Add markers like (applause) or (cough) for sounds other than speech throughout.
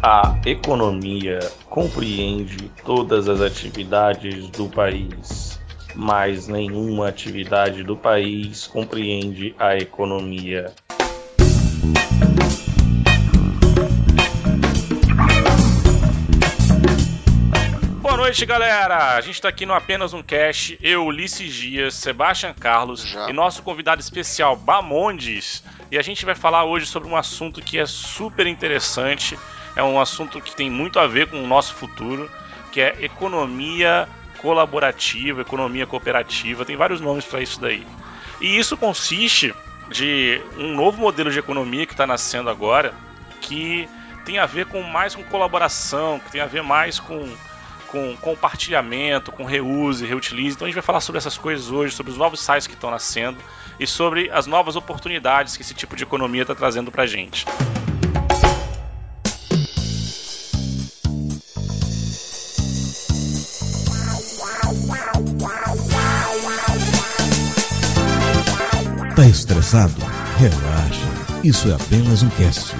A economia compreende todas as atividades do país, mas nenhuma atividade do país compreende a economia. Boa noite, galera! A gente está aqui no Apenas um Cast, eu, Ulisses Dias, Sebastian Carlos Já. e nosso convidado especial, Bamondes. E a gente vai falar hoje sobre um assunto que é super interessante é um assunto que tem muito a ver com o nosso futuro, que é economia colaborativa, economia cooperativa, tem vários nomes para isso daí. E isso consiste de um novo modelo de economia que está nascendo agora, que tem a ver com mais com colaboração, que tem a ver mais com, com compartilhamento, com reuse, reutilize. Então a gente vai falar sobre essas coisas hoje, sobre os novos sites que estão nascendo e sobre as novas oportunidades que esse tipo de economia está trazendo para a gente. Tá estressado? Relaxa. Isso é apenas um cast.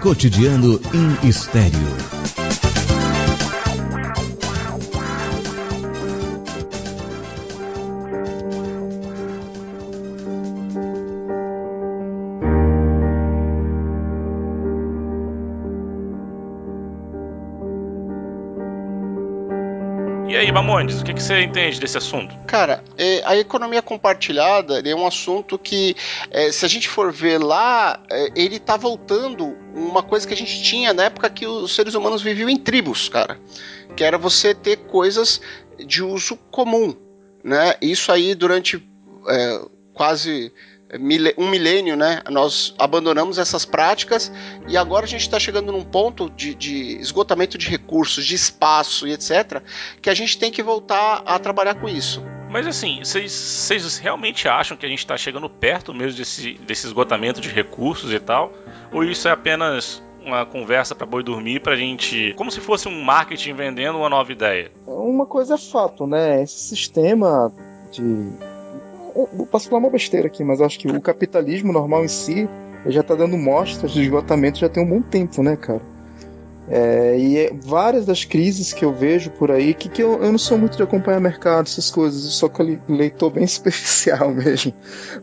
Cotidiano em estéreo. Mamondes, o que, que você entende desse assunto? Cara, é, a economia compartilhada é um assunto que, é, se a gente for ver lá, é, ele tá voltando uma coisa que a gente tinha na época que os seres humanos viviam em tribos, cara. Que era você ter coisas de uso comum, né? Isso aí durante é, quase um milênio, né? Nós abandonamos essas práticas e agora a gente está chegando num ponto de, de, esgotamento de recursos, de espaço e etc., que a gente tem que voltar a trabalhar com isso. Mas assim, vocês realmente acham que a gente está chegando perto mesmo desse, desse esgotamento de recursos e tal? Ou isso é apenas uma conversa para boi dormir pra gente, como se fosse um marketing vendendo uma nova ideia? Uma coisa é fato, né? Esse sistema de eu posso falar uma besteira aqui, mas acho que o capitalismo normal em si já está dando mostras de esgotamento já tem um bom tempo, né, cara? É, e é, várias das crises que eu vejo por aí, que, que eu, eu não sou muito de acompanhar mercado, essas coisas, eu sou leitor bem (laughs) superficial mesmo.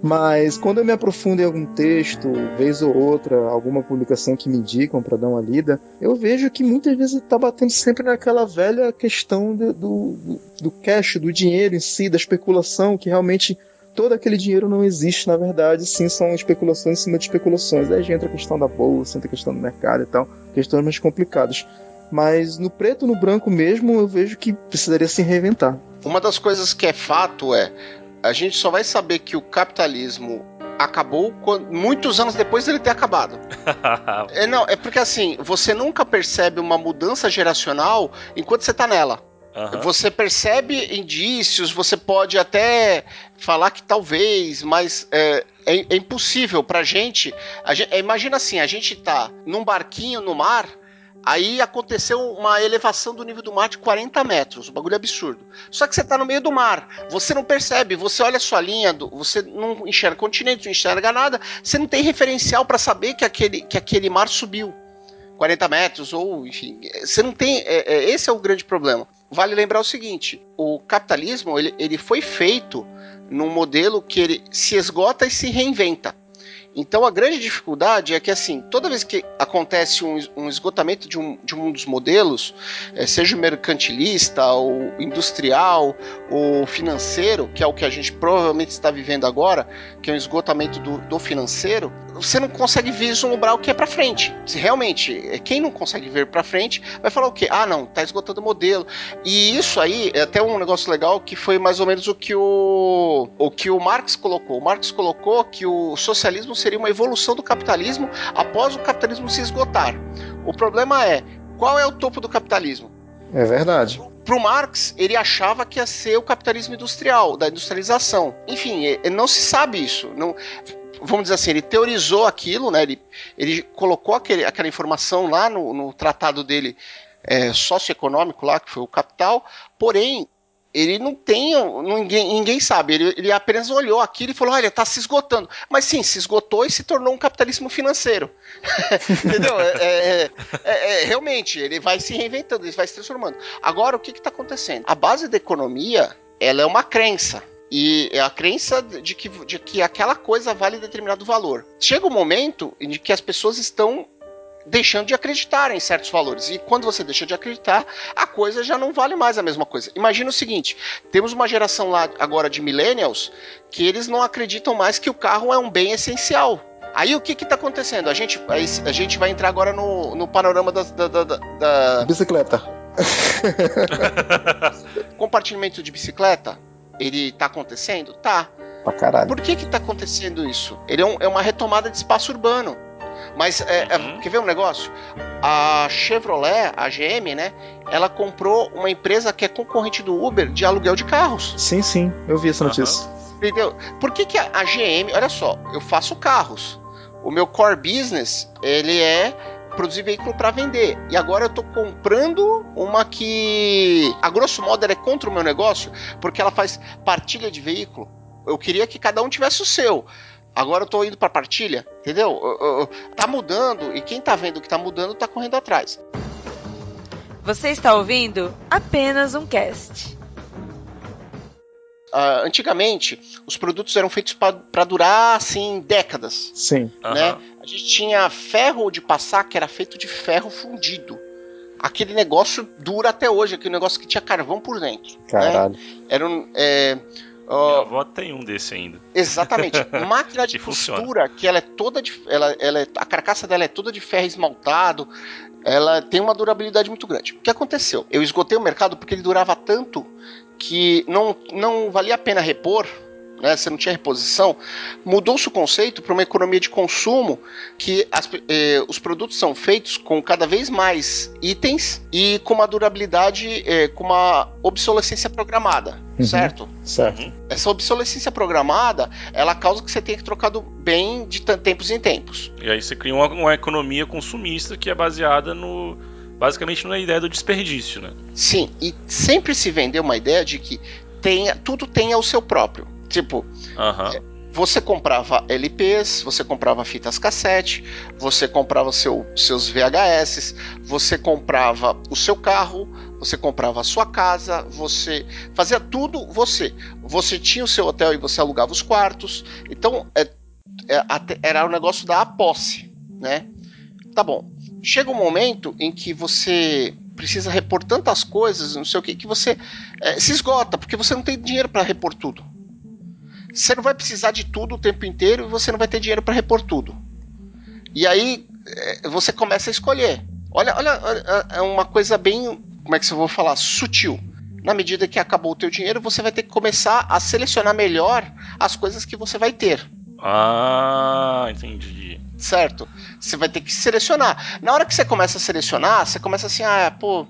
Mas quando eu me aprofundo em algum texto, vez ou outra, alguma publicação que me indicam para dar uma lida, eu vejo que muitas vezes está batendo sempre naquela velha questão do, do, do cash, do dinheiro em si, da especulação, que realmente todo aquele dinheiro não existe, na verdade, sim, são especulações em cima de especulações. Aí já entra a questão da bolsa, entra a questão do mercado e tal, questões mais complicadas. Mas no preto no branco mesmo, eu vejo que precisaria se reinventar. Uma das coisas que é fato é a gente só vai saber que o capitalismo acabou quando, muitos anos depois dele ter acabado. (laughs) é, não, é porque assim, você nunca percebe uma mudança geracional enquanto você está nela. Uhum. Você percebe indícios, você pode até falar que talvez, mas é, é, é impossível pra gente, gente. Imagina assim: a gente tá num barquinho no mar. Aí aconteceu uma elevação do nível do mar de 40 metros, um bagulho absurdo. Só que você tá no meio do mar, você não percebe, você olha a sua linha, você não enxerga continente, não enxerga nada, você não tem referencial para saber que aquele, que aquele mar subiu 40 metros, ou enfim, você não tem. É, é, esse é o grande problema vale lembrar o seguinte: o capitalismo ele, ele foi feito num modelo que ele se esgota e se reinventa. Então a grande dificuldade é que assim, toda vez que acontece um, um esgotamento de um, de um dos modelos, é, seja mercantilista, ou industrial, ou financeiro, que é o que a gente provavelmente está vivendo agora, que é um esgotamento do, do financeiro, você não consegue vislumbrar o que é para frente. Se realmente, é, quem não consegue ver para frente, vai falar o quê? Ah, não, tá esgotando o modelo. E isso aí é até um negócio legal que foi mais ou menos o que o, o que o Marx colocou. O Marx colocou que o socialismo seria uma evolução do capitalismo após o capitalismo se esgotar. O problema é, qual é o topo do capitalismo? É verdade. Para o Marx, ele achava que ia ser o capitalismo industrial, da industrialização. Enfim, não se sabe isso. Não, vamos dizer assim, ele teorizou aquilo, né? Ele, ele colocou aquele, aquela informação lá no, no tratado dele é, socioeconômico lá, que foi o Capital, porém ele não tem. Ninguém, ninguém sabe. Ele, ele apenas olhou aquilo e falou: olha, tá se esgotando. Mas sim, se esgotou e se tornou um capitalismo financeiro. (laughs) Entendeu? É, é, é, é, realmente, ele vai se reinventando, ele vai se transformando. Agora, o que está acontecendo? A base da economia ela é uma crença. E é a crença de que, de que aquela coisa vale determinado valor. Chega um momento em que as pessoas estão deixando de acreditar em certos valores. E quando você deixa de acreditar, a coisa já não vale mais a mesma coisa. Imagina o seguinte: temos uma geração lá agora de millennials que eles não acreditam mais que o carro é um bem essencial. Aí o que está acontecendo? A gente, a gente vai entrar agora no, no panorama da, da, da, da... bicicleta. (laughs) Compartilhamento de bicicleta, ele está acontecendo? Tá. Pra caralho. Por que que tá acontecendo isso? Ele é, um, é uma retomada de espaço urbano. Mas é, é, uhum. quer ver um negócio? A Chevrolet, a GM, né? Ela comprou uma empresa que é concorrente do Uber de aluguel de carros. Sim, sim, eu vi essa notícia. Uhum. Entendeu? Por que, que a, a GM, olha só, eu faço carros. O meu core business, ele é produzir veículo para vender. E agora eu tô comprando uma que, a grosso modo, é contra o meu negócio, porque ela faz partilha de veículo. Eu queria que cada um tivesse o seu. Agora eu tô indo para partilha, entendeu? Tá mudando e quem tá vendo que tá mudando tá correndo atrás. Você está ouvindo apenas um cast. Uh, antigamente, os produtos eram feitos para durar assim décadas. Sim. Né? Uhum. Gente tinha ferro de passar que era feito de ferro fundido. Aquele negócio dura até hoje, aquele negócio que tinha carvão por dentro. Né? Caralho. Né? Era um, é, Uh, Minha avó tem um desse ainda. Exatamente. (laughs) Máquina de costura, que ela é toda de. Ela, ela é, a carcaça dela é toda de ferro esmaltado. Ela tem uma durabilidade muito grande. O que aconteceu? Eu esgotei o mercado porque ele durava tanto que não, não valia a pena repor né, você não tinha reposição, mudou-se o conceito para uma economia de consumo que as, eh, os produtos são feitos com cada vez mais itens e com uma durabilidade, eh, com uma obsolescência programada, uhum, certo? Certo. Uhum. Essa obsolescência programada, ela causa que você tenha que trocar do bem de tempos em tempos. E aí você cria uma, uma economia consumista que é baseada no basicamente na ideia do desperdício, né? Sim, e sempre se vendeu uma ideia de que tenha, tudo tenha o seu próprio. Tipo, uhum. você comprava LPs, você comprava fitas cassete, você comprava seu, seus VHS, você comprava o seu carro, você comprava a sua casa, você fazia tudo você. Você tinha o seu hotel e você alugava os quartos. Então, é, é, era o negócio da posse, né? Tá bom. Chega um momento em que você precisa repor tantas coisas, não sei o que, que você é, se esgota, porque você não tem dinheiro para repor tudo você não vai precisar de tudo o tempo inteiro e você não vai ter dinheiro para repor tudo. E aí é, você começa a escolher. Olha, olha, é uma coisa bem, como é que eu vou falar, sutil. Na medida que acabou o teu dinheiro, você vai ter que começar a selecionar melhor as coisas que você vai ter. Ah, entendi. Certo? Você vai ter que selecionar. Na hora que você começa a selecionar, você começa assim, ah, pô,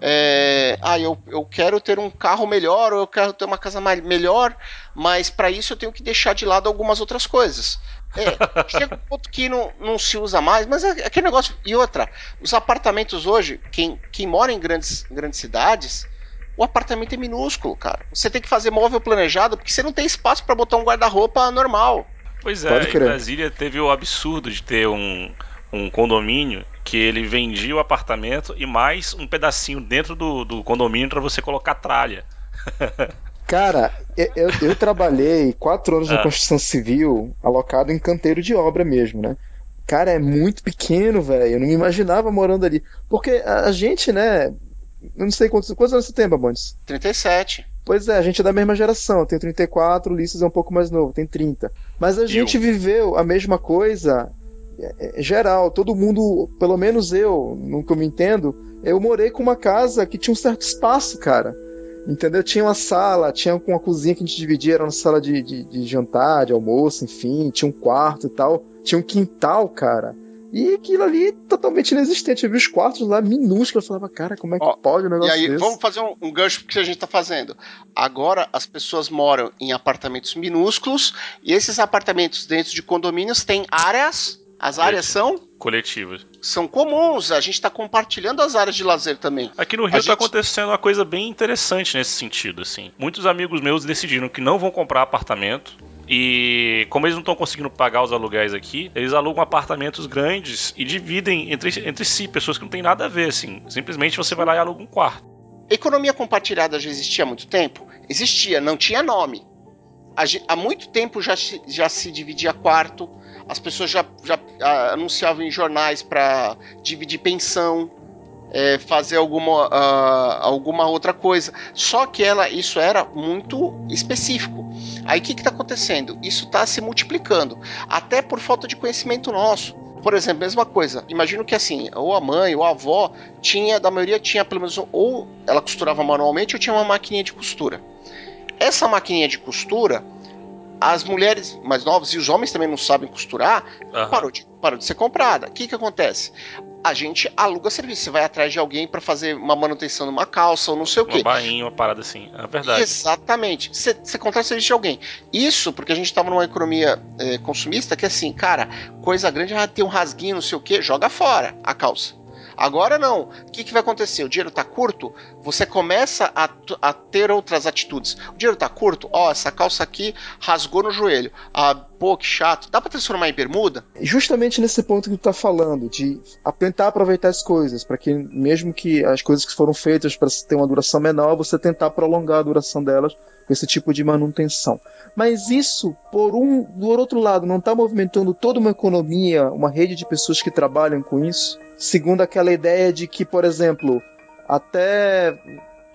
é, ah, eu, eu quero ter um carro melhor ou eu quero ter uma casa mais, melhor, mas para isso eu tenho que deixar de lado algumas outras coisas. É, (laughs) chega um ponto que não, não se usa mais, mas é aquele negócio. E outra, os apartamentos hoje, quem, quem mora em grandes, grandes cidades, o apartamento é minúsculo, cara. Você tem que fazer móvel planejado porque você não tem espaço para botar um guarda-roupa normal. Pois é, em Brasília teve o absurdo de ter um, um condomínio que ele vendia o apartamento e mais um pedacinho dentro do, do condomínio para você colocar tralha. (laughs) Cara, eu, eu trabalhei quatro anos na ah. construção civil, alocado em canteiro de obra mesmo, né? Cara, é muito pequeno, velho. Eu não me imaginava morando ali. Porque a gente, né? Eu não sei quantos, quantos anos você tem, Babantes? 37. Pois é, a gente é da mesma geração. Tem 34, o Ulisses é um pouco mais novo, tem 30. Mas a gente viveu a mesma coisa é, é, geral, todo mundo, pelo menos eu, no que eu me entendo, eu morei com uma casa que tinha um certo espaço, cara. Entendeu? Tinha uma sala, tinha uma cozinha que a gente dividia, era uma sala de, de, de jantar, de almoço, enfim, tinha um quarto e tal. Tinha um quintal, cara. E aquilo ali totalmente inexistente. Eu vi os quartos lá minúsculos. Eu falava, cara, como é que Ó, pode um negócio E aí, desse? vamos fazer um, um gancho que a gente tá fazendo. Agora as pessoas moram em apartamentos minúsculos e esses apartamentos dentro de condomínios têm áreas as áreas são coletivas. São comuns, a gente está compartilhando as áreas de lazer também. Aqui no Rio está gente... acontecendo uma coisa bem interessante nesse sentido, assim. Muitos amigos meus decidiram que não vão comprar apartamento, e como eles não estão conseguindo pagar os aluguéis aqui, eles alugam apartamentos grandes e dividem entre, entre si, pessoas que não têm nada a ver, assim. Simplesmente você vai lá e aluga um quarto. Economia compartilhada já existia há muito tempo? Existia, não tinha nome. Há muito tempo já, já se dividia quarto, as pessoas já, já ah, anunciavam em jornais para dividir pensão, é, fazer alguma, uh, alguma outra coisa. Só que ela, isso era muito específico. Aí o que está acontecendo? Isso está se multiplicando, até por falta de conhecimento nosso. Por exemplo, mesma coisa. Imagino que assim, ou a mãe ou a avó tinha, da maioria tinha pelo menos ou ela costurava manualmente ou tinha uma maquininha de costura. Essa maquininha de costura, as mulheres mais novas e os homens também não sabem costurar, uhum. parou, de, parou de ser comprada. O que, que acontece? a gente aluga serviço. Você vai atrás de alguém para fazer uma manutenção numa calça ou não sei o quê. Uma bainha, uma parada assim. É verdade. Exatamente. Você, você contrata serviço de alguém. Isso porque a gente estava numa economia é, consumista que é assim, cara, coisa grande, ah, tem um rasguinho, não sei o quê, joga fora a calça. Agora não. O que, que vai acontecer? O dinheiro está curto, você começa a, a, ter outras atitudes. O dinheiro está curto, ó, essa calça aqui rasgou no joelho. Ah, pô, que chato. Dá para transformar em bermuda? Justamente nesse ponto que tu tá falando, de tentar aproveitar as coisas, para que mesmo que as coisas que foram feitas para ter uma duração menor, você tentar prolongar a duração delas com esse tipo de manutenção. Mas isso, por um, por outro lado, não está movimentando toda uma economia, uma rede de pessoas que trabalham com isso? segundo aquela ideia de que, por exemplo, até.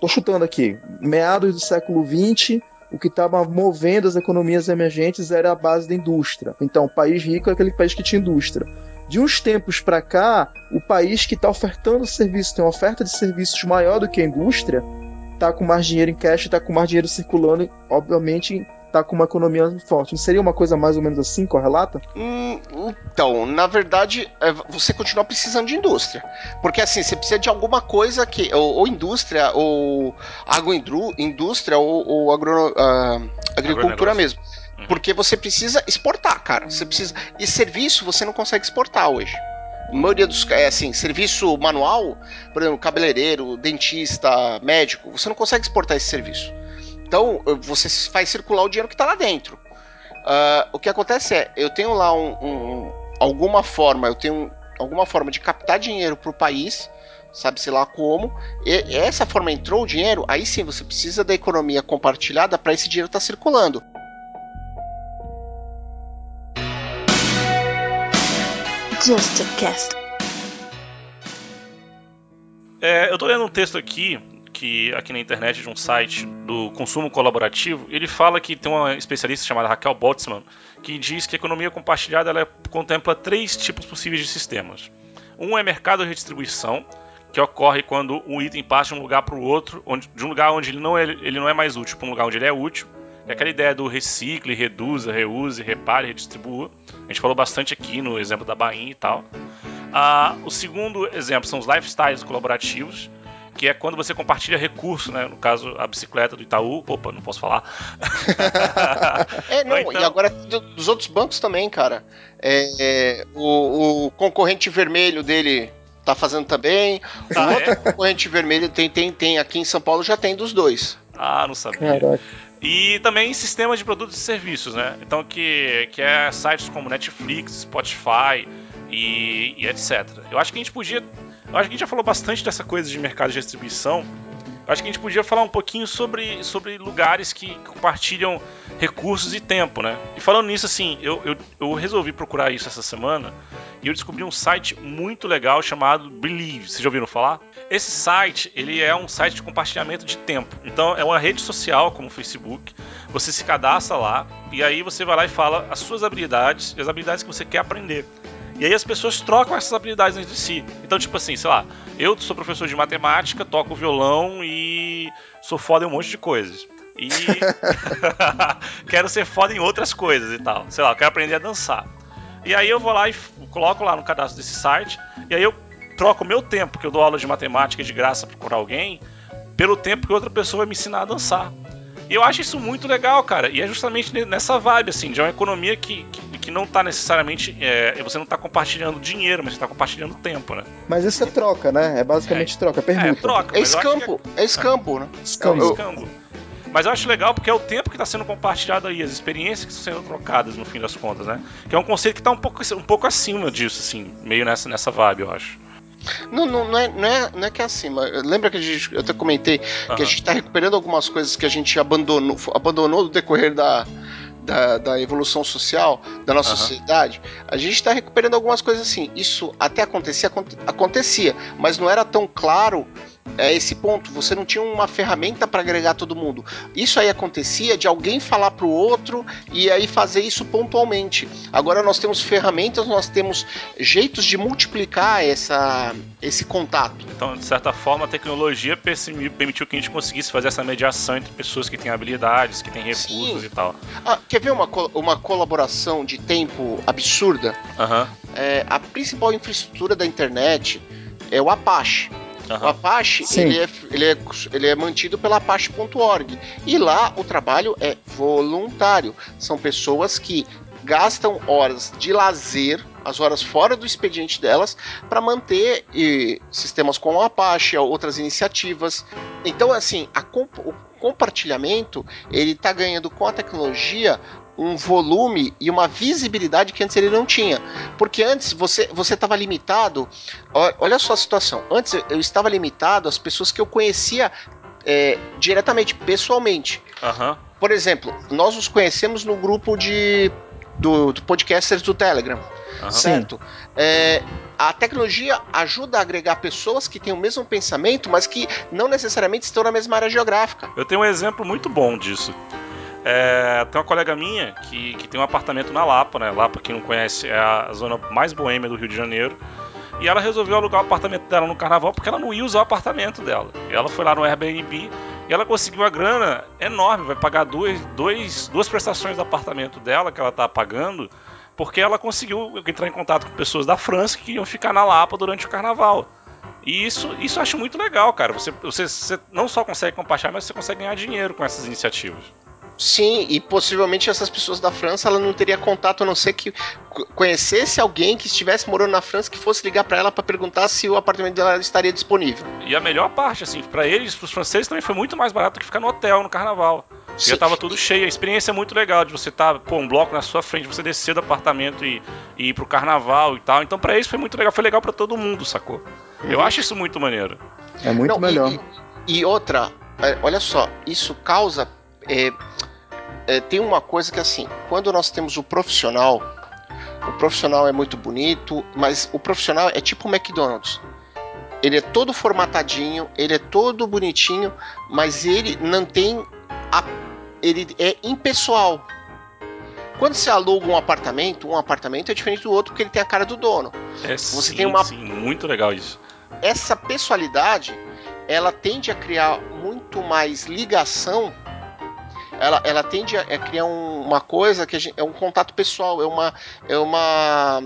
Tô chutando aqui, meados do século XX, o que estava movendo as economias emergentes era a base da indústria. Então, o país rico é aquele país que tinha indústria. De uns tempos para cá, o país que está ofertando serviço, tem uma oferta de serviços maior do que a indústria, está com mais dinheiro em cash, está com mais dinheiro circulando, obviamente tá com uma economia forte. Não seria uma coisa mais ou menos assim, correlata? Hum, então, na verdade, é, você continua precisando de indústria. Porque assim, você precisa de alguma coisa que. Ou, ou indústria, ou agroindústria, ou, ou agro, uh, agricultura mesmo. Uhum. Porque você precisa exportar, cara. Você precisa. E serviço você não consegue exportar hoje. A maioria dos é assim, serviço manual, por exemplo, cabeleireiro, dentista, médico, você não consegue exportar esse serviço. Então, você faz circular o dinheiro que está lá dentro. Uh, o que acontece é, eu tenho lá um, um, alguma forma, eu tenho alguma forma de captar dinheiro para o país, sabe-se lá como, e essa forma entrou o dinheiro, aí sim você precisa da economia compartilhada para esse dinheiro estar tá circulando. Just a cast. É, eu tô lendo um texto aqui que aqui na internet de um site do consumo colaborativo, ele fala que tem uma especialista chamada Raquel Botsman que diz que a economia compartilhada ela contempla três tipos possíveis de sistemas. Um é mercado de redistribuição, que ocorre quando um item passa de um lugar para o outro, onde, de um lugar onde ele não, é, ele não é mais útil para um lugar onde ele é útil. É aquela ideia do recicle, reduza, reuse, repare, redistribua. A gente falou bastante aqui no exemplo da Bahia e tal. Ah, o segundo exemplo são os lifestyles colaborativos, que é quando você compartilha recurso, né? No caso, a bicicleta do Itaú. Opa, não posso falar. (laughs) é, não, então... e agora dos outros bancos também, cara. É, é, o, o, concorrente vermelho dele tá fazendo também. O ah, outro é? concorrente vermelho tem, tem, tem aqui em São Paulo já tem dos dois. Ah, não sabia. Caraca. E também sistemas de produtos e serviços, né? Então, que, que é sites como Netflix, Spotify e, e etc. Eu acho que a gente podia eu acho que a gente já falou bastante dessa coisa de mercado de distribuição. Eu acho que a gente podia falar um pouquinho sobre, sobre lugares que compartilham recursos e tempo, né? E falando nisso, assim, eu, eu, eu resolvi procurar isso essa semana e eu descobri um site muito legal chamado Believe. Vocês já ouviram falar? Esse site, ele é um site de compartilhamento de tempo. Então, é uma rede social como o Facebook. Você se cadastra lá e aí você vai lá e fala as suas habilidades e as habilidades que você quer aprender. E aí as pessoas trocam essas habilidades entre si. Então, tipo assim, sei lá, eu sou professor de matemática, toco violão e sou foda em um monte de coisas. E (laughs) (laughs) quero ser foda em outras coisas e tal. Sei lá, quero aprender a dançar. E aí eu vou lá e coloco lá no cadastro desse site, e aí eu troco o meu tempo, que eu dou aula de matemática de graça para alguém, pelo tempo que outra pessoa vai me ensinar a dançar. E eu acho isso muito legal, cara. E é justamente nessa vibe, assim, de uma economia que, que, que não tá necessariamente. É, você não tá compartilhando dinheiro, mas você tá compartilhando tempo, né? Mas isso é troca, né? É basicamente é. troca, é permuta. É, troca. É escampo, é... é escampo, né? Escampo. É escampo. Mas eu acho legal porque é o tempo que está sendo compartilhado aí, as experiências que estão sendo trocadas no fim das contas, né? Que é um conceito que está um pouco, um pouco acima disso, assim, meio nessa, nessa vibe, eu acho. Não, não, não, é, não, é, não é que é acima. Lembra que a gente, eu até comentei uhum. que a gente está recuperando algumas coisas que a gente abandonou, abandonou no decorrer da, da, da, evolução social da nossa uhum. sociedade, a gente está recuperando algumas coisas assim. Isso até acontecia, acontecia, mas não era tão claro é esse ponto. Você não tinha uma ferramenta para agregar todo mundo. Isso aí acontecia de alguém falar para o outro e aí fazer isso pontualmente. Agora nós temos ferramentas, nós temos jeitos de multiplicar essa, esse contato. Então, de certa forma, a tecnologia permitiu que a gente conseguisse fazer essa mediação entre pessoas que têm habilidades, que têm recursos Sim. e tal. Ah, quer ver uma, uma colaboração de tempo absurda? Uhum. É, a principal infraestrutura da internet é o Apache. Uhum. O Apache ele é, ele, é, ele é mantido pela Apache.org. E lá o trabalho é voluntário. São pessoas que gastam horas de lazer, as horas fora do expediente delas, para manter e, sistemas como o Apache, outras iniciativas. Então, assim, a, o compartilhamento ele está ganhando com a tecnologia um volume e uma visibilidade que antes ele não tinha. Porque antes você você estava limitado. Olha só a situação. Antes eu estava limitado às pessoas que eu conhecia é, diretamente, pessoalmente. Uhum. Por exemplo, nós nos conhecemos no grupo de do, do podcasters do Telegram, uhum. certo? É, a tecnologia ajuda a agregar pessoas que têm o mesmo pensamento, mas que não necessariamente estão na mesma área geográfica. Eu tenho um exemplo muito bom disso. É, tem uma colega minha que, que tem um apartamento na Lapa, né? Lapa, quem não conhece, é a zona mais boêmia do Rio de Janeiro. E ela resolveu alugar o apartamento dela no carnaval porque ela não ia usar o apartamento dela. E ela foi lá no Airbnb e ela conseguiu uma grana enorme, vai pagar dois, dois, duas prestações do apartamento dela que ela tá pagando, porque ela conseguiu entrar em contato com pessoas da França que iam ficar na Lapa durante o carnaval. E isso, isso eu acho muito legal, cara. Você, você, você não só consegue compartilhar, mas você consegue ganhar dinheiro com essas iniciativas. Sim, e possivelmente essas pessoas da França ela não teria contato a não ser que conhecesse alguém que estivesse morando na França que fosse ligar para ela para perguntar se o apartamento dela estaria disponível. E a melhor parte, assim, para eles, para os franceses também foi muito mais barato que ficar no hotel no carnaval. Sim. Já tava tudo cheio. A experiência é muito legal de você estar, tá, pô, um bloco na sua frente, você descer do apartamento e, e ir pro carnaval e tal. Então, para eles foi muito legal. Foi legal para todo mundo, sacou? Uhum. Eu acho isso muito maneiro. É muito não, melhor. E, e, outra, é, olha só, isso causa. É, é, tem uma coisa que assim, quando nós temos o profissional, o profissional é muito bonito, mas o profissional é tipo o McDonald's. Ele é todo formatadinho, ele é todo bonitinho, mas ele não tem a, ele é impessoal. Quando você aluga um apartamento, um apartamento é diferente do outro porque ele tem a cara do dono. É, você sim, tem uma sim, muito legal isso. Essa pessoalidade, ela tende a criar muito mais ligação ela, ela tende a, a criar um, uma coisa que gente, é um contato pessoal, é uma. É uma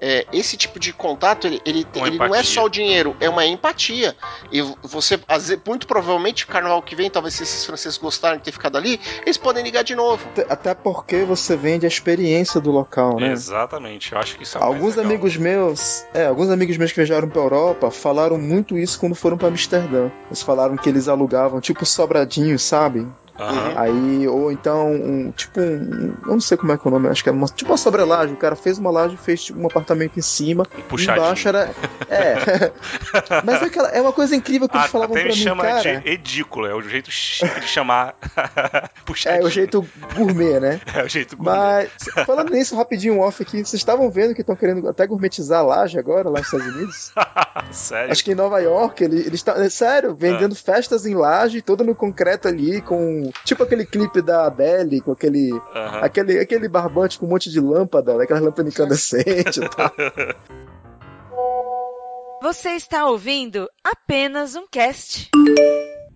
é, esse tipo de contato, ele, ele, ele não é só o dinheiro, é uma empatia. E você, muito provavelmente, o carnaval que vem, talvez se esses franceses gostarem de ter ficado ali, eles podem ligar de novo. Até porque você vende a experiência do local, né? Exatamente, eu acho que isso é Alguns amigos meus, é, alguns amigos meus que viajaram pra Europa falaram muito isso quando foram para Amsterdã. Eles falaram que eles alugavam tipo sobradinho, sabe? Uhum. Aí, ou então, um, tipo um. Eu não sei como é que é o nome, acho que era uma, tipo uma sobrelaje. O cara fez uma laje fez tipo, um apartamento em cima. Puxadinho. Embaixo era. É. (laughs) Mas é, aquela, é uma coisa incrível que eles ah, falavam pra mim. chama cara. de edículo, é o jeito chique de chamar. Puxadinho. (laughs) É o jeito gourmet, né? (laughs) É o jeito gourmet. Mas, falando nisso, rapidinho off aqui, vocês estavam vendo que estão querendo até gourmetizar a laje agora, lá nos Estados Unidos? sério? Acho que em Nova York, eles estão. É sério, vendendo ah. festas em laje, todo no concreto ali, com Tipo aquele clipe da Adele com aquele, uhum. aquele, aquele barbante com um monte de lâmpada, né? aquela lâmpada incandescente e tal. (laughs) Você está ouvindo apenas um cast.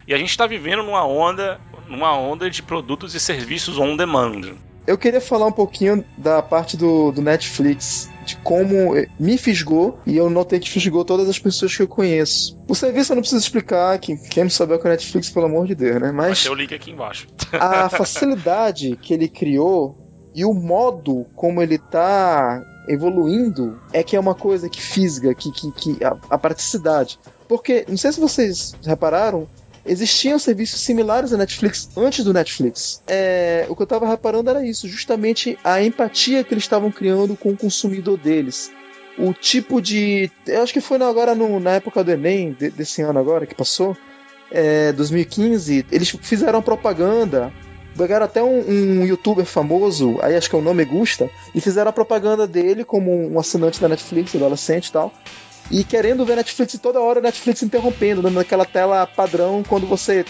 E a gente está vivendo numa onda, numa onda de produtos e serviços on demand. Eu queria falar um pouquinho da parte do, do Netflix de como me fisgou e eu notei que fisgou todas as pessoas que eu conheço. O serviço eu não preciso explicar, que quem não souber com o Netflix, pelo amor de Deus, né? Mas. Achei o link aqui embaixo. a (laughs) facilidade que ele criou e o modo como ele tá evoluindo é que é uma coisa que fisga, que, que, que a, a praticidade. Porque, não sei se vocês repararam, existiam serviços similares à Netflix antes do Netflix. É, o que eu estava reparando era isso, justamente a empatia que eles estavam criando com o consumidor deles. O tipo de. Eu acho que foi agora no, na época do Enem, de, desse ano agora que passou, é, 2015, eles fizeram propaganda. Pegaram até um, um, youtuber famoso, aí acho que é o nome Gusta, e fizeram a propaganda dele como um assinante da Netflix, adolescente e tal e querendo ver Netflix toda hora Netflix interrompendo, dando aquela tela padrão quando você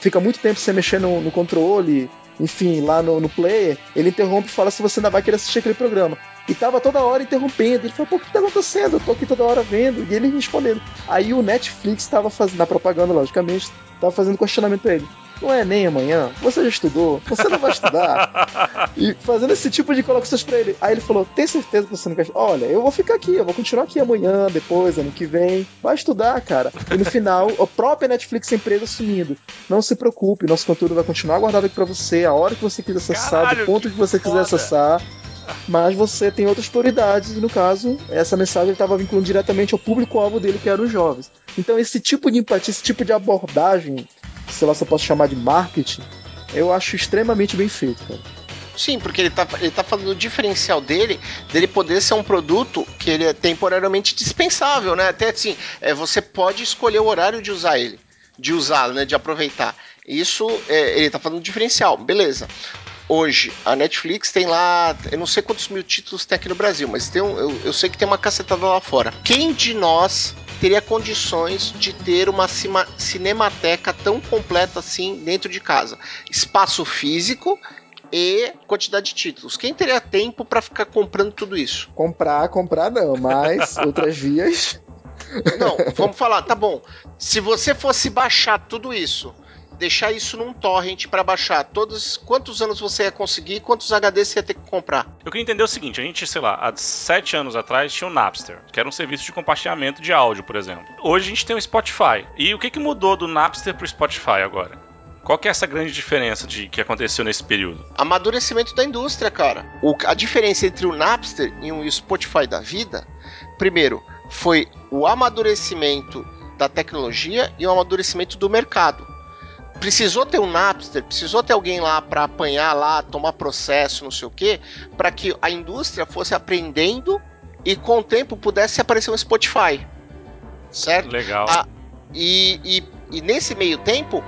fica muito tempo sem mexer no, no controle, enfim, lá no, no player, ele interrompe e fala se você ainda vai querer assistir aquele programa. E tava toda hora interrompendo. Ele falou, pô, o que tá acontecendo? Eu tô aqui toda hora vendo. E ele respondendo. Aí o Netflix tava fazendo, na propaganda, logicamente, tava fazendo questionamento a ele não é nem amanhã, você já estudou, você não vai estudar. (laughs) e fazendo esse tipo de colocações pra ele. Aí ele falou: tem certeza que você não quer estudar? Olha, eu vou ficar aqui, eu vou continuar aqui amanhã, depois, ano que vem. Vai estudar, cara. E no final, a própria Netflix, a empresa assumindo: não se preocupe, nosso conteúdo vai continuar guardado aqui pra você, a hora que você quiser acessar, Caralho, do ponto que, que você foda. quiser acessar mas você tem outras prioridades, e no caso, essa mensagem estava vinculando diretamente ao público-alvo dele, que eram os jovens. Então, esse tipo de empatia, esse tipo de abordagem sei lá se eu posso chamar de marketing, eu acho extremamente bem feito, cara. Sim, porque ele tá, ele tá falando do diferencial dele, dele poder ser um produto que ele é temporariamente dispensável, né? Até assim, é, você pode escolher o horário de usar ele, de usá-lo, né? De aproveitar. Isso, é, ele tá falando do diferencial, beleza. Hoje, a Netflix tem lá, eu não sei quantos mil títulos tem aqui no Brasil, mas tem um, eu, eu sei que tem uma cacetada lá fora. Quem de nós teria condições de ter uma cinemateca tão completa assim dentro de casa. Espaço físico e quantidade de títulos. Quem teria tempo para ficar comprando tudo isso? Comprar, comprar não, mas (laughs) outras vias. Não, vamos falar, tá bom. Se você fosse baixar tudo isso, deixar isso num torrent para baixar. Todos quantos anos você ia conseguir, quantos HDs você ia ter que comprar? Eu queria entender o seguinte, a gente, sei lá, há sete anos atrás tinha o Napster, que era um serviço de compartilhamento de áudio, por exemplo. Hoje a gente tem o Spotify. E o que, que mudou do Napster pro Spotify agora? Qual que é essa grande diferença de que aconteceu nesse período? Amadurecimento da indústria, cara. O, a diferença entre o Napster e o Spotify da vida, primeiro, foi o amadurecimento da tecnologia e o amadurecimento do mercado precisou ter um Napster, precisou ter alguém lá para apanhar lá, tomar processo, não sei o quê, para que a indústria fosse aprendendo e com o tempo pudesse aparecer um Spotify. Certo? Legal. Ah, e, e, e, nesse meio tempo,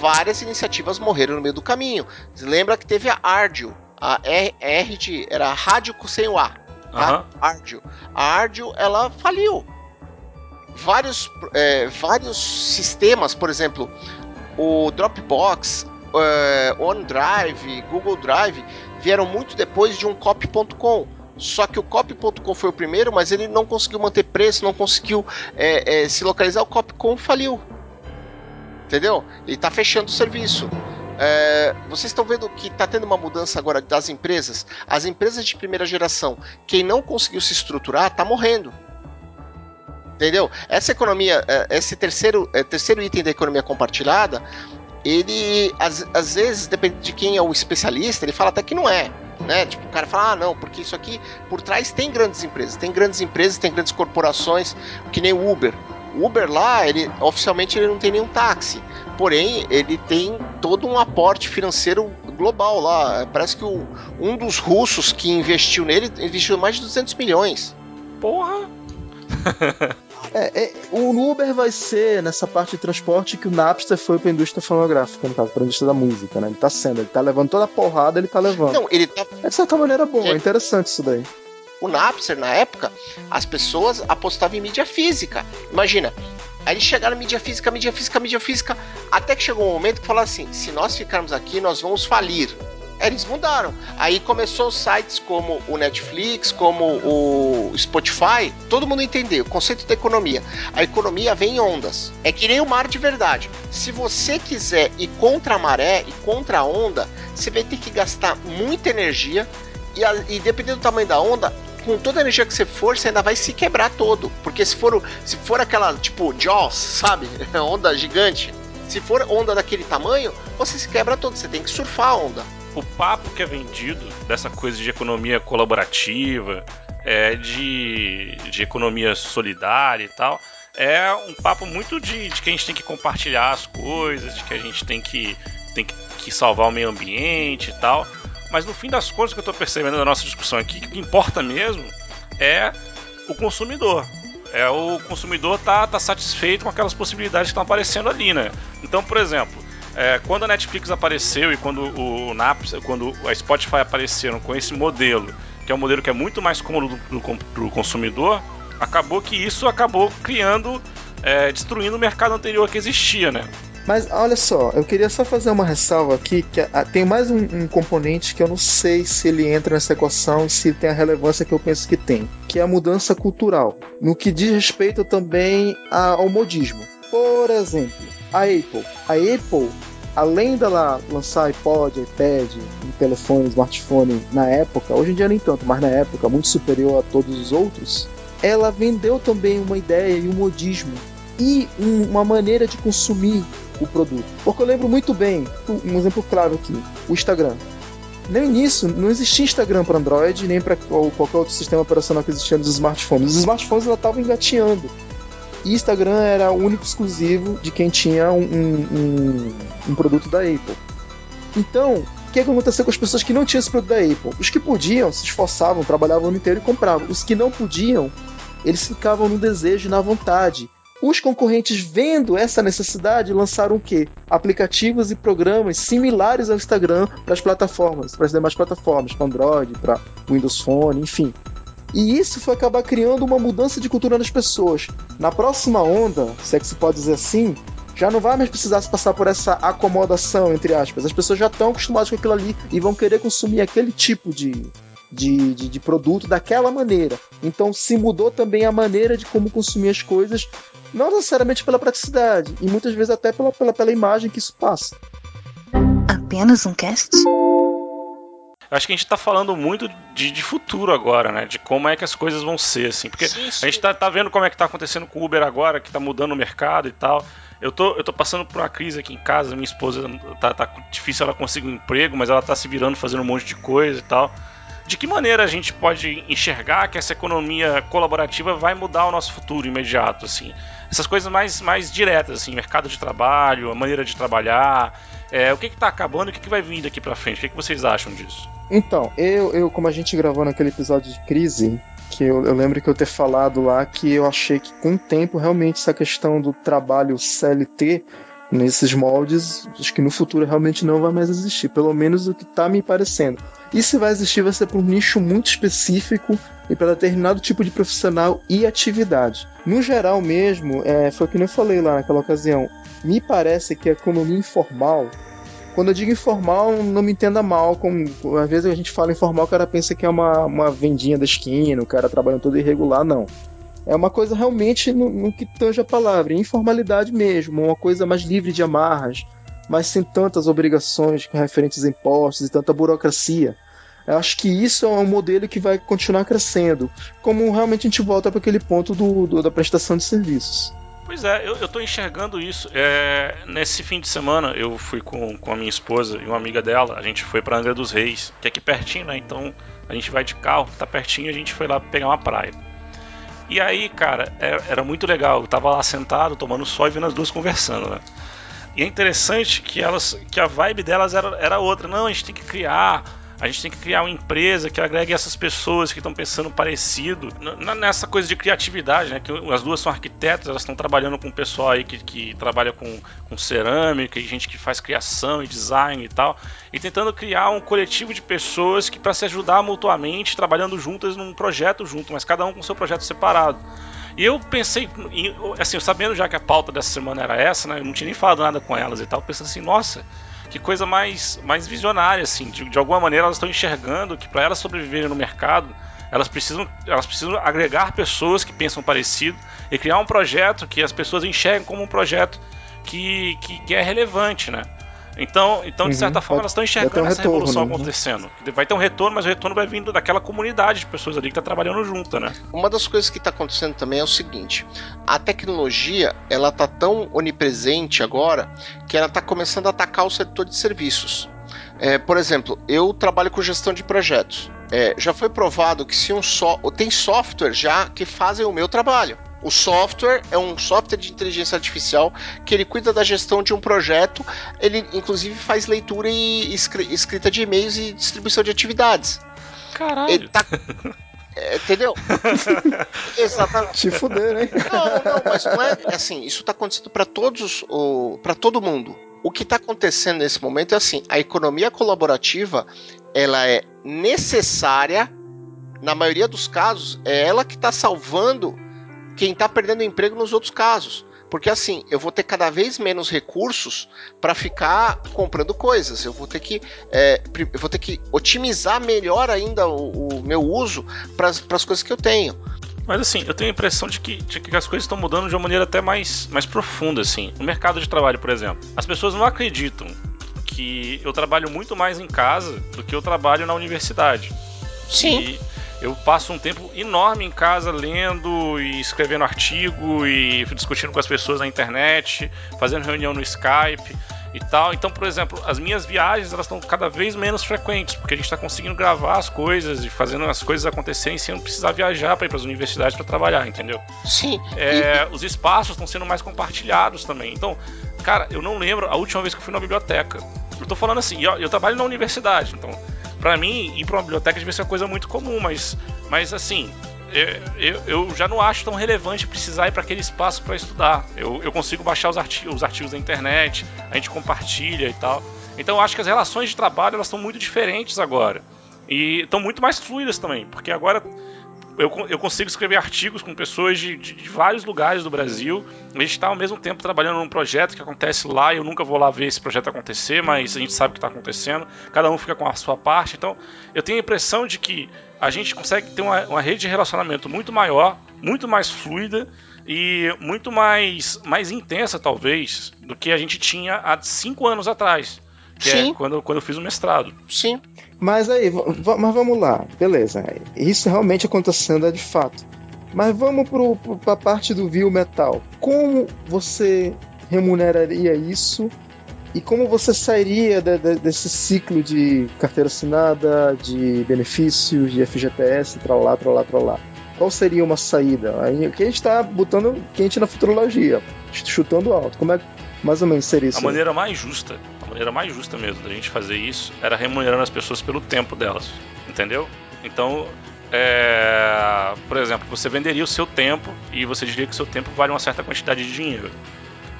várias iniciativas morreram no meio do caminho. Lembra que teve a Ardio, a RD, era a Rádio sem o A. Tá? Uhum. Ardio. A Ardio, ela faliu. Vários, é, vários sistemas, por exemplo, o Dropbox, uh, OneDrive, Google Drive vieram muito depois de um copy.com. Só que o copy.com foi o primeiro, mas ele não conseguiu manter preço, não conseguiu é, é, se localizar. O copy.com faliu. Entendeu? Ele está fechando o serviço. É, vocês estão vendo que está tendo uma mudança agora das empresas. As empresas de primeira geração, quem não conseguiu se estruturar, está morrendo. Entendeu? Essa economia, é, esse terceiro, é, terceiro item da economia compartilhada, ele às, às vezes, depende de quem é o especialista, ele fala até que não é. Né? Tipo, o cara fala, ah, não, porque isso aqui por trás tem grandes empresas, tem grandes empresas, tem grandes corporações, que nem o Uber. O Uber lá, ele oficialmente ele não tem nenhum táxi, porém ele tem todo um aporte financeiro global lá. Parece que o, um dos russos que investiu nele investiu mais de 200 milhões. Porra! (laughs) É, é, o Uber vai ser nessa parte de transporte que o Napster foi para a indústria fonográfica, no caso, para a indústria da música, né? Ele tá sendo, ele tá levando toda a porrada, ele tá levando. Não, ele tá. É de certa maneira bom, é, é interessante isso daí. O Napster, na época, as pessoas apostavam em mídia física. Imagina, Aí eles chegaram mídia física, mídia física, mídia física, até que chegou um momento que falaram assim: se nós ficarmos aqui, nós vamos falir. Eles mudaram. Aí começou sites como o Netflix, como o Spotify. Todo mundo entendeu o conceito da economia. A economia vem em ondas. É que nem o mar de verdade. Se você quiser ir contra a maré e contra a onda, você vai ter que gastar muita energia. E, a, e dependendo do tamanho da onda, com toda a energia que você for, você ainda vai se quebrar todo. Porque se for, se for aquela, tipo, Jaws, sabe? (laughs) onda gigante. Se for onda daquele tamanho, você se quebra todo. Você tem que surfar a onda o papo que é vendido dessa coisa de economia colaborativa, é, de, de economia solidária e tal, é um papo muito de, de, que a gente tem que compartilhar as coisas, de que a gente tem que, tem que, que salvar o meio ambiente e tal. Mas no fim das contas, o que eu estou percebendo na nossa discussão aqui, o que importa mesmo é o consumidor. É o consumidor tá, tá satisfeito com aquelas possibilidades que estão aparecendo ali, né? Então, por exemplo, é, quando a Netflix apareceu e quando o Naps, quando a Spotify apareceram com esse modelo, que é um modelo que é muito mais cômodo para o consumidor, acabou que isso acabou criando, é, destruindo o mercado anterior que existia, né? Mas olha só, eu queria só fazer uma ressalva aqui, que a, tem mais um, um, componente que eu não sei se ele entra nessa equação e se tem a relevância que eu penso que tem, que é a mudança cultural, no que diz respeito também ao modismo. Por exemplo, a Apple. A Apple, além dela lançar iPod, iPad, um telefone, smartphone na época, hoje em dia nem tanto, mas na época muito superior a todos os outros, ela vendeu também uma ideia e um modismo e um, uma maneira de consumir o produto. Porque eu lembro muito bem, um exemplo claro aqui, o Instagram. No início, não existia Instagram para Android, nem para qualquer outro sistema operacional que existia nos smartphones. Os smartphones estavam engateando. E Instagram era o único exclusivo de quem tinha um, um, um produto da Apple. Então, o que, é que aconteceu com as pessoas que não tinham esse produto da Apple? Os que podiam se esforçavam, trabalhavam o ano inteiro e compravam. Os que não podiam, eles ficavam no desejo e na vontade. Os concorrentes, vendo essa necessidade, lançaram o quê? Aplicativos e programas similares ao Instagram para as plataformas, para as demais plataformas, para Android, para Windows Phone, enfim. E isso foi acabar criando uma mudança de cultura nas pessoas. Na próxima onda, se é que se pode dizer assim, já não vai mais precisar se passar por essa acomodação, entre aspas. As pessoas já estão acostumadas com aquilo ali e vão querer consumir aquele tipo de, de, de, de, produto daquela maneira. Então se mudou também a maneira de como consumir as coisas, não necessariamente pela praticidade, e muitas vezes até pela, pela, pela imagem que isso passa. Apenas um cast? Acho que a gente tá falando muito de, de, futuro agora, né? De como é que as coisas vão ser, assim. Porque sim, sim. a gente tá, tá, vendo como é que tá acontecendo com o Uber agora, que tá mudando o mercado e tal. Eu tô, eu tô passando por uma crise aqui em casa, minha esposa tá, tá difícil ela conseguir um emprego, mas ela tá se virando fazendo um monte de coisa e tal. De que maneira a gente pode enxergar que essa economia colaborativa vai mudar o nosso futuro imediato, assim? Essas coisas mais, mais diretas, assim, mercado de trabalho, a maneira de trabalhar, é, o que está acabando e o que, que vai vir daqui para frente? O que, que vocês acham disso? Então, eu, eu, como a gente gravou naquele episódio de crise, que eu, eu, lembro que eu ter falado lá que eu achei que com o tempo realmente essa questão do trabalho CLT nesses moldes, acho que no futuro realmente não vai mais existir, pelo menos o que está me parecendo. E se vai existir, vai ser para um nicho muito específico e para determinado tipo de profissional e atividade. No geral mesmo, é, foi o que eu falei lá naquela ocasião, me parece que a economia informal quando eu digo informal, não me entenda mal. Como, às vezes a gente fala informal, o cara pensa que é uma, uma vendinha da esquina, o cara trabalhando todo irregular. Não. É uma coisa realmente no, no que tange a palavra, informalidade mesmo, uma coisa mais livre de amarras, mas sem tantas obrigações referentes a impostos e tanta burocracia. Eu acho que isso é um modelo que vai continuar crescendo, como realmente a gente volta para aquele ponto do, do, da prestação de serviços. Pois é, eu, tô enxergando isso. É, nesse fim de semana eu fui com, com a minha esposa e uma amiga dela, a gente foi para Angra dos Reis, que é aqui pertinho, né? Então a gente vai de carro, tá pertinho, a gente foi lá pegar uma praia. E aí, cara, era, é, era muito legal. Eu tava lá sentado, tomando sol e vendo as duas conversando, né? E é interessante que elas, que a vibe delas era, era outra. Não, a gente tem que criar a gente tem que criar uma empresa que agregue essas pessoas que estão pensando parecido nessa coisa de criatividade, né? Que as duas são arquitetas, elas estão trabalhando com o pessoal aí que, que trabalha com, com cerâmica e gente que faz criação e design e tal, e tentando criar um coletivo de pessoas que para se ajudar mutuamente, trabalhando juntas num projeto junto, mas cada um com seu projeto separado. E eu pensei, assim, sabendo já que a pauta dessa semana era essa, né? Eu não tinha nem falado nada com elas e tal, pensando assim, nossa, que coisa mais, mais visionária, assim. De, de alguma maneira elas estão enxergando que para elas sobreviverem no mercado, elas precisam, elas precisam agregar pessoas que pensam parecido e criar um projeto que as pessoas enxerguem como um projeto que, que, que é relevante, né? Então, então de uhum. certa forma, elas estão enxergando um essa retorno, revolução né? acontecendo. Vai ter um retorno, mas o retorno vai vindo daquela comunidade de pessoas ali que está trabalhando junto, né? Uma das coisas que está acontecendo também é o seguinte: a tecnologia ela tá tão onipresente agora que ela está começando a atacar o setor de serviços. É, por exemplo, eu trabalho com gestão de projetos. É, já foi provado que se um só tem software já que fazem o meu trabalho. O software é um software de inteligência artificial que ele cuida da gestão de um projeto. Ele, inclusive, faz leitura e escrita de e-mails e distribuição de atividades. Caralho. Ele tá... É, entendeu? (laughs) Exatamente. Te fuder, né? Não, não, mas não é, é assim. Isso tá acontecendo para todos, para todo mundo. O que está acontecendo nesse momento é assim: a economia colaborativa ela é necessária. Na maioria dos casos, é ela que está salvando quem está perdendo emprego nos outros casos. Porque assim, eu vou ter cada vez menos recursos para ficar comprando coisas. Eu vou ter que, é, eu vou ter que otimizar melhor ainda o, o meu uso para as coisas que eu tenho. Mas assim, eu tenho a impressão de que, de que as coisas estão mudando de uma maneira até mais, mais profunda, assim. No mercado de trabalho, por exemplo. As pessoas não acreditam que eu trabalho muito mais em casa do que eu trabalho na universidade. Sim. E eu passo um tempo enorme em casa lendo e escrevendo artigo e discutindo com as pessoas na internet, fazendo reunião no Skype e tal. Então, por exemplo, as minhas viagens elas estão cada vez menos frequentes, porque a gente está conseguindo gravar as coisas e fazendo as coisas acontecerem sem precisar viajar para ir para as universidades para trabalhar, entendeu? Sim. É. Os espaços estão sendo mais compartilhados também. Então, cara, eu não lembro a última vez que eu fui na biblioteca. Eu tô falando assim, eu, eu trabalho na universidade, então para mim, ir para uma biblioteca devia ser uma coisa muito comum, mas, mas assim, eu, eu, já não acho tão relevante precisar ir para aquele espaço para estudar. Eu, eu consigo baixar os artigos, os artigos da internet, a gente compartilha e tal. Então eu acho que as relações de trabalho elas estão muito diferentes agora. E estão muito mais fluidas também, porque agora eu, eu consigo escrever artigos com pessoas de, de, de vários lugares do Brasil. A gente está ao mesmo tempo trabalhando num projeto que acontece lá. Eu nunca vou lá ver esse projeto acontecer, mas a gente sabe o que está acontecendo. Cada um fica com a sua parte. Então, eu tenho a impressão de que a gente consegue ter uma, uma rede de relacionamento muito maior, muito mais fluida e muito mais, mais intensa, talvez, do que a gente tinha há cinco anos atrás. Que é Sim. é quando, quando eu fiz o mestrado. Sim. Mas aí, mas vamos lá, beleza. Isso realmente acontecendo é de fato. Mas vamos para a parte do view metal. Como você remuneraria isso e como você sairia de, de, desse ciclo de carteira assinada, de benefícios, de FGTS, tralá, tralá, tralá? Qual seria uma saída? Aí, que a gente está botando quente na futurologia, chutando alto. Como é mais ou menos seria isso? A maneira mais justa maneira mais justa mesmo da gente fazer isso era remunerando as pessoas pelo tempo delas, entendeu? Então, é, por exemplo, você venderia o seu tempo e você diria que o seu tempo vale uma certa quantidade de dinheiro.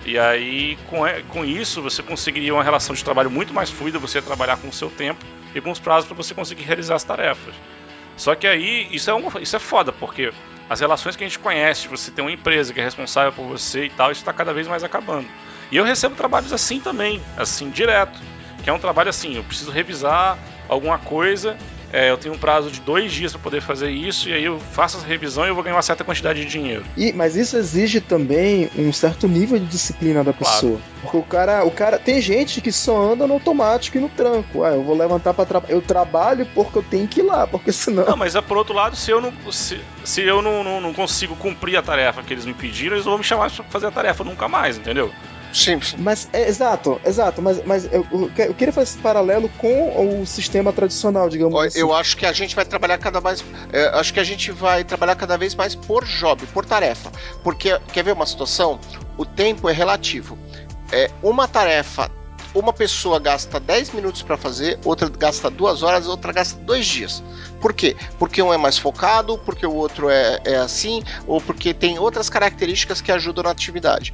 E aí, com, com isso, você conseguiria uma relação de trabalho muito mais fluida, você trabalhar com o seu tempo e com os prazos para você conseguir realizar as tarefas. Só que aí, isso é, um, isso é foda, porque as relações que a gente conhece, você tem uma empresa que é responsável por você e tal, isso está cada vez mais acabando. E eu recebo trabalhos assim também, assim, direto. Que é um trabalho assim, eu preciso revisar alguma coisa, é, eu tenho um prazo de dois dias para poder fazer isso, e aí eu faço essa revisão e eu vou ganhar uma certa quantidade de dinheiro. E, mas isso exige também um certo nível de disciplina da pessoa. Claro. Porque o cara, o cara. Tem gente que só anda no automático e no tranco. Ah, eu vou levantar para trabalhar. Eu trabalho porque eu tenho que ir lá, porque senão. Não, mas é por outro lado, se eu não. Se, se eu não, não, não consigo cumprir a tarefa que eles me pediram, eles vão me chamar para fazer a tarefa nunca mais, entendeu? Sim. Mas, é, exato, exato. Mas, mas eu, eu, queria fazer esse paralelo com o sistema tradicional, digamos eu assim. Eu acho que a gente vai trabalhar cada mais. É, acho que a gente vai trabalhar cada vez mais por job, por tarefa. Porque, quer ver uma situação? O tempo é relativo. É, uma tarefa uma pessoa gasta 10 minutos para fazer, outra gasta 2 horas, outra gasta 2 dias. Por quê? Porque um é mais focado, porque o outro é, é assim, ou porque tem outras características que ajudam na atividade.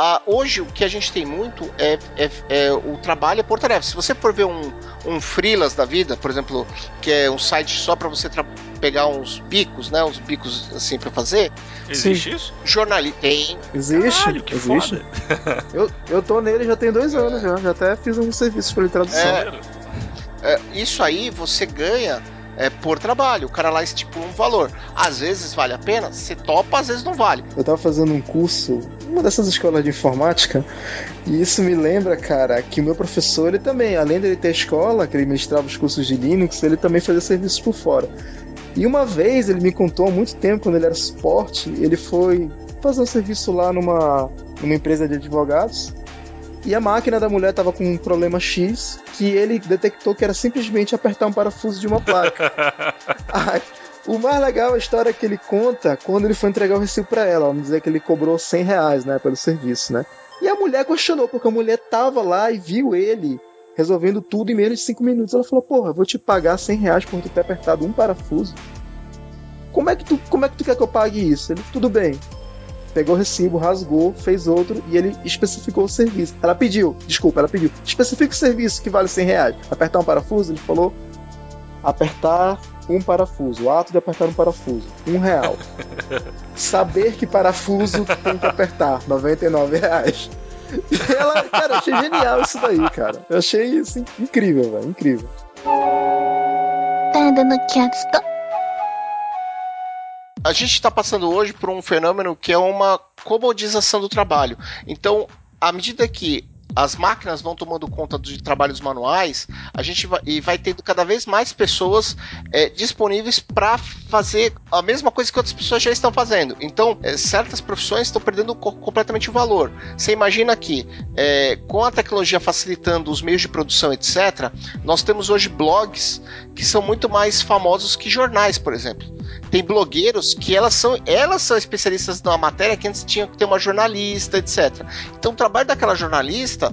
Ah, hoje o que a gente tem muito é, é, é, o trabalho por tarefa. Se você for ver um, um freelance da vida, por exemplo, que é um site só para você pegar uns bicos, né? Uns bicos assim para fazer. Existe Sim. isso? Jornalista tem. Existe. Caralho, que existe. Foda. (laughs) eu, eu tô nele já tem dois anos já. Já até fiz um serviço para tradução. É, é, isso aí você ganha é, por trabalho. O cara lá estipula um valor. Às vezes vale a pena, você topa, às vezes não vale. Eu tava fazendo um curso, uma dessas escolas de informática, e isso me lembra, cara, que o meu professor, ele também, além dele ter escola, que ele ministrava os cursos de Linux, ele também fazia serviços por fora. E uma vez ele me contou há muito tempo, quando ele era suporte, ele foi fazer um serviço lá numa, numa empresa de advogados e a máquina da mulher tava com um problema X que ele detectou que era simplesmente apertar um parafuso de uma placa. (laughs) Ai, o mais legal é a história que ele conta quando ele foi entregar o recibo para ela. Vamos dizer que ele cobrou 100 reais, né, pelo serviço, né? E a mulher questionou, porque a mulher tava lá e viu ele resolvendo tudo em menos de 5 minutos. Ela falou, porra, eu vou te pagar 100 reais por tu ter apertado um parafuso. Como é que tu, como é que tu quer que eu pague isso? Ele, tudo bem pegou o recibo, rasgou, fez outro e ele especificou o serviço. Ela pediu, desculpa, ela pediu, especifica o serviço que vale 100 reais. Apertar um parafuso, ele falou, apertar um parafuso, o ato de apertar um parafuso, um real. Saber que parafuso tem que apertar, 99 reais. Ela, cara, eu achei genial isso daí, cara. Eu achei isso incrível, velho, incrível. Tá dando a gente está passando hoje por um fenômeno que é uma comodização do trabalho. Então, à medida que as máquinas vão tomando conta de trabalhos manuais, a gente vai, e vai tendo cada vez mais pessoas é, disponíveis para fazer a mesma coisa que outras pessoas já estão fazendo. Então, é, certas profissões estão perdendo co completamente o valor. Você imagina que, é, com a tecnologia facilitando os meios de produção, etc., nós temos hoje blogs que são muito mais famosos que jornais, por exemplo tem blogueiros que elas são, elas são especialistas numa matéria que antes tinha que ter uma jornalista, etc. Então o trabalho daquela jornalista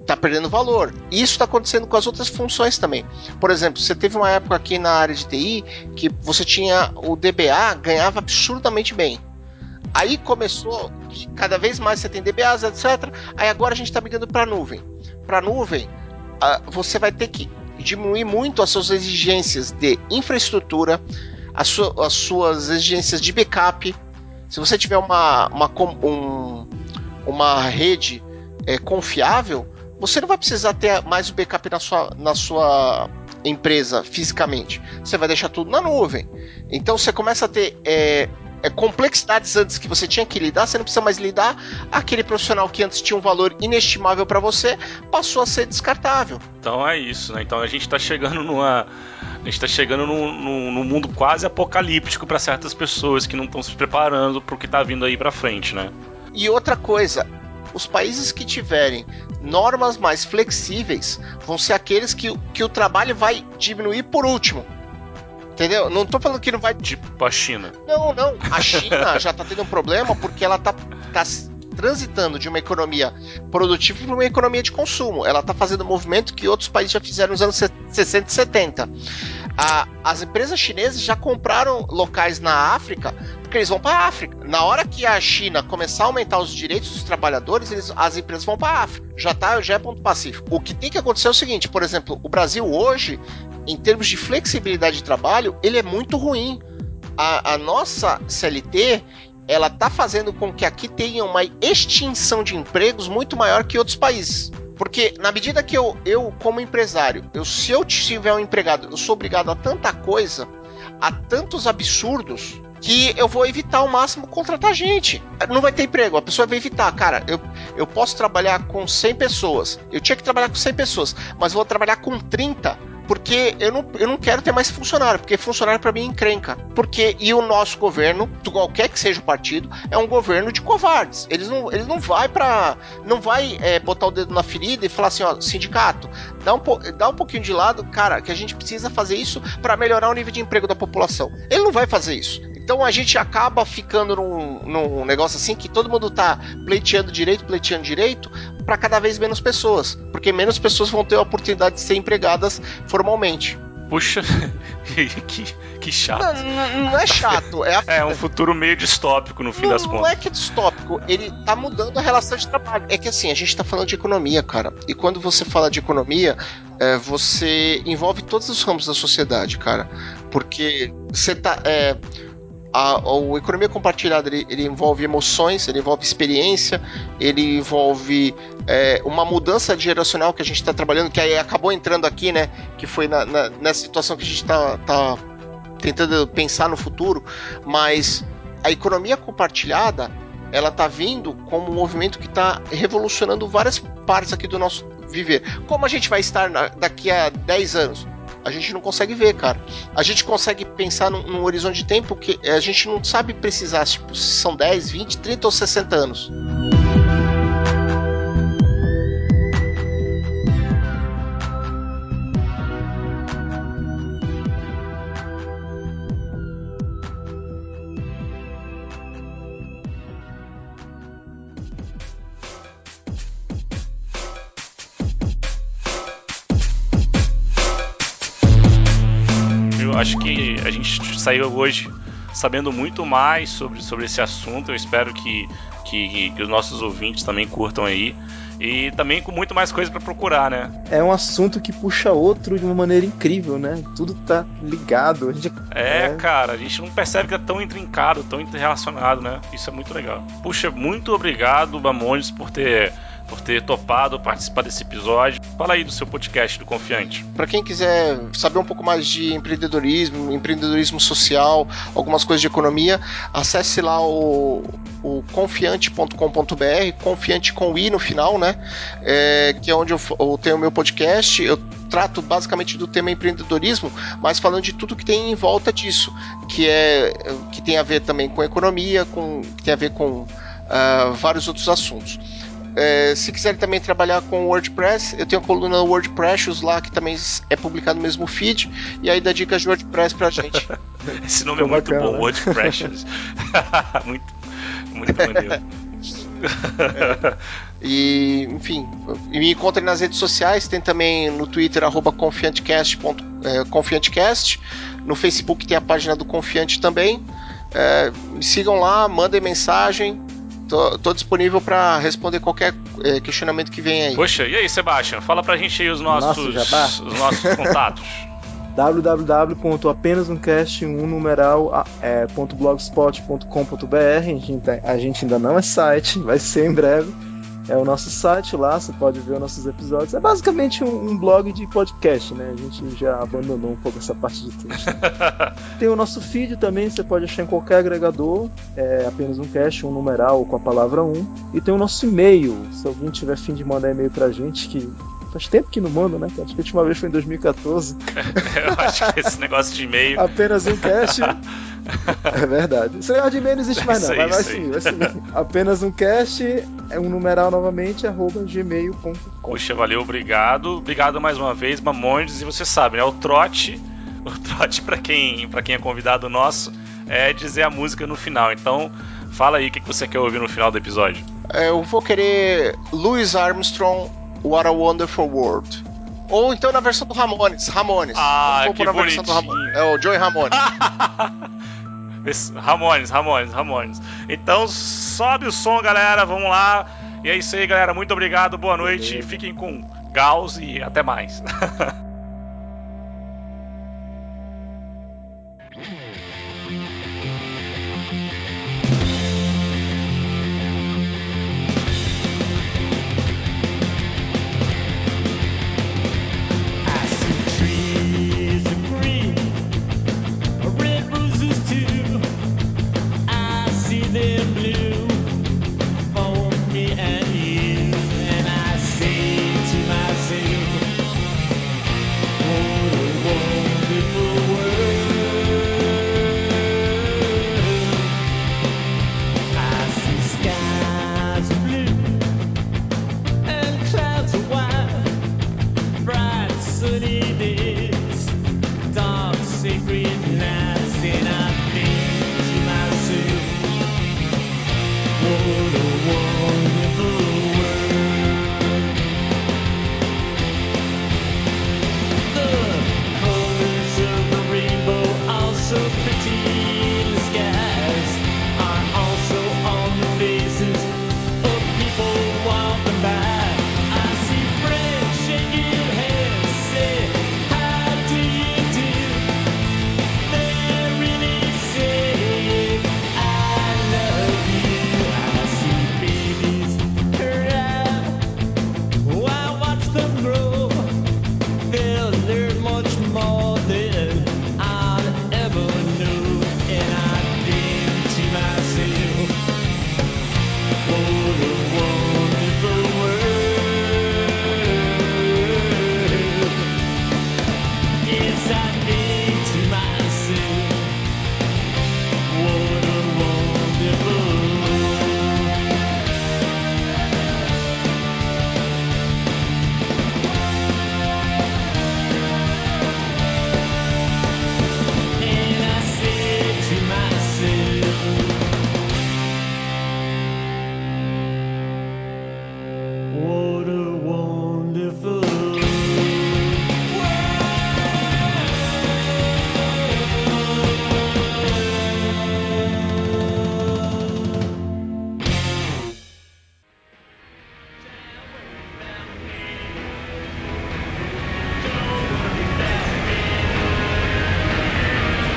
está perdendo valor. E isso está acontecendo com as outras funções também. Por exemplo, você teve uma época aqui na área de TI que você tinha o DBA ganhava absurdamente bem. Aí começou que cada vez mais você tem DBAs, etc. Aí agora a gente está migrando para nuvem. Para nuvem, você vai ter que diminuir muito as suas exigências de infraestrutura, as, as suas exigências de backup. Se você tiver uma, uma, um, uma rede é, confiável, você não vai precisar ter mais o backup na sua, na sua empresa fisicamente. Você vai deixar tudo na nuvem. Então você começa a ter é, é, complexidades antes que você tinha que lidar, você não precisa mais lidar. Aquele profissional que antes tinha um valor inestimável para você passou a ser descartável. Então é isso, né? Então a gente está chegando numa. A gente está chegando num, num, num, mundo quase apocalíptico para certas pessoas que não estão se preparando para o que está vindo aí para frente, né? E outra coisa, os países que tiverem normas mais flexíveis vão ser aqueles que, que o trabalho vai diminuir por último. Entendeu? Não tô falando que não vai. Tipo a China. Não, não. A China (laughs) já tá tendo um problema porque ela tá, tá transitando de uma economia produtiva para uma economia de consumo. Ela tá fazendo movimento que outros países já fizeram nos anos 60 e 70. A, as empresas chinesas já compraram locais na África porque eles vão para a África. Na hora que a China começar a aumentar os direitos dos trabalhadores, eles, as empresas vão para a África. Já tá, já é ponto pacífico. O que tem que acontecer é o seguinte, por exemplo, o Brasil hoje em termos de flexibilidade de trabalho, ele é muito ruim. A, a nossa CLT ela está fazendo com que aqui tenha uma extinção de empregos muito maior que outros países. Porque na medida que eu, eu como empresário, eu, se eu tiver um empregado, eu sou obrigado a tanta coisa, a tantos absurdos, que eu vou evitar ao máximo contratar gente. Não vai ter emprego, a pessoa vai evitar. Cara, eu, eu posso trabalhar com 100 pessoas. Eu tinha que trabalhar com 100 pessoas, mas vou trabalhar com 30 porque eu não, eu não quero ter mais funcionário, porque funcionário para mim é encrenca. Porque, e o nosso governo, qualquer que seja o partido, é um governo de covardes. Eles não, eles não vai para não vai é, botar o dedo na ferida e falar assim, ó, sindicato, dá um, dá um pouquinho de lado, cara, que a gente precisa fazer isso para melhorar o nível de emprego da população. Ele não vai fazer isso. Então a gente acaba ficando num, num negócio assim que todo mundo tá pleiteando direito, pleiteando direito, para cada vez menos pessoas, porque menos pessoas vão ter a oportunidade de ser empregadas formalmente. Puxa, (laughs) que, que chato. Não, não, é chato, é, (laughs) é um futuro meio distópico no fim não, das contas. Não é que é distópico, ele tá mudando a relação de trabalho. É que assim, a gente tá falando de economia, cara. E quando você fala de economia, é, você envolve todos os ramos da sociedade, cara. Porque você tá. É, a, a, economia compartilhada ele, ele, envolve emoções, ele envolve experiência, ele envolve é, uma mudança geracional que a gente está trabalhando, que aí acabou entrando aqui, né? Que foi na, na, nessa situação que a gente está tá tentando pensar no futuro, mas a economia compartilhada ela está vindo como um movimento que está revolucionando várias partes aqui do nosso viver. Como a gente vai estar na, daqui a 10 anos? A gente não consegue ver, cara. A gente consegue pensar num, num horizonte de tempo que a gente não sabe precisar, tipo, se são 10, 20, 30 ou 60 anos. Saiu hoje sabendo muito mais sobre, sobre esse assunto. Eu espero que, que, que os nossos ouvintes também curtam aí. E também com muito mais coisa para procurar, né? É um assunto que puxa outro de uma maneira incrível, né? Tudo tá ligado. Gente... É, é, cara, a gente não percebe que é tão intrincado, tão interrelacionado, né? Isso é muito legal. Puxa, muito obrigado, Bamondes, por ter por ter topado participar desse episódio. Fala aí do seu podcast do Confiante. Para quem quiser saber um pouco mais de empreendedorismo, empreendedorismo social, algumas coisas de economia, acesse lá o, o confiante.com.br, confiante com i no final, né? É, que é onde eu, eu tenho o meu podcast. Eu trato basicamente do tema empreendedorismo, mas falando de tudo que tem em volta disso, que é que tem a ver também com economia, com que tem a ver com uh, vários outros assuntos. É, se quiser também trabalhar com WordPress, eu tenho a coluna WordPress lá que também é publicado no mesmo feed. E aí dá dicas de WordPress pra gente. (laughs) Esse nome é muito bacana, bom, né? WordPress. (laughs) muito, muito (laughs) maneiro. É. E, enfim, me encontrem nas redes sociais, tem também no Twitter, arroba confiantecast, é, confiantecast. No Facebook tem a página do Confiante também. É, me sigam lá, mandem mensagem. Tô, tô disponível para responder qualquer é, questionamento que venha aí. Poxa, e aí, Sebastião? Fala pra gente aí os nossos, Nossa, os nossos (laughs) contatos. www.apenasumcast1 numeral é, a gente ainda não é site, vai ser em breve é o nosso site lá, você pode ver os nossos episódios. É basicamente um, um, blog de podcast, né? A gente já abandonou um pouco essa parte de texto. (laughs) Tem o nosso feed também, você pode achar em qualquer agregador, é apenas um cast, um numeral com a palavra 1. E tem o nosso e-mail, se alguém tiver fim de mandar e-mail pra gente, que Faz tempo que não manda, né? Acho que a última vez foi em 2014. (laughs) Eu acho que esse negócio de e-mail. Apenas um cast. (laughs) é verdade. Esse negócio de e-mail não existe mais, não. Vai, vai sim, vai sim. Apenas um cast é um numeral novamente, arroba gmail.com. Puxa, valeu, obrigado. Obrigado mais uma vez, Mamondes. E você sabe, né? O trote, o trote para quem, pra quem é convidado nosso, é dizer a música no final. Então, fala aí o que você quer ouvir no final do episódio. É, eu vou querer Louis Armstrong What a Wonderful World. Ou então na versão do Ramones. Ramones. Ah, que na bonitinho. Ramones. É o Joey Ramones. (laughs) Ramones, Ramones, Ramones. Então sobe o som, galera. Vamos lá. E é isso aí, galera. Muito obrigado. Boa noite. Fiquem com Gauss e até mais. (laughs)